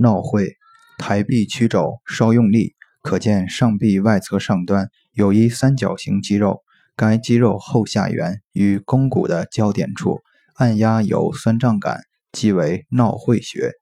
闹会，抬臂屈肘稍用力，可见上臂外侧上端有一三角形肌肉，该肌肉后下缘与肱骨的交点处按压有酸胀感，即为闹会穴。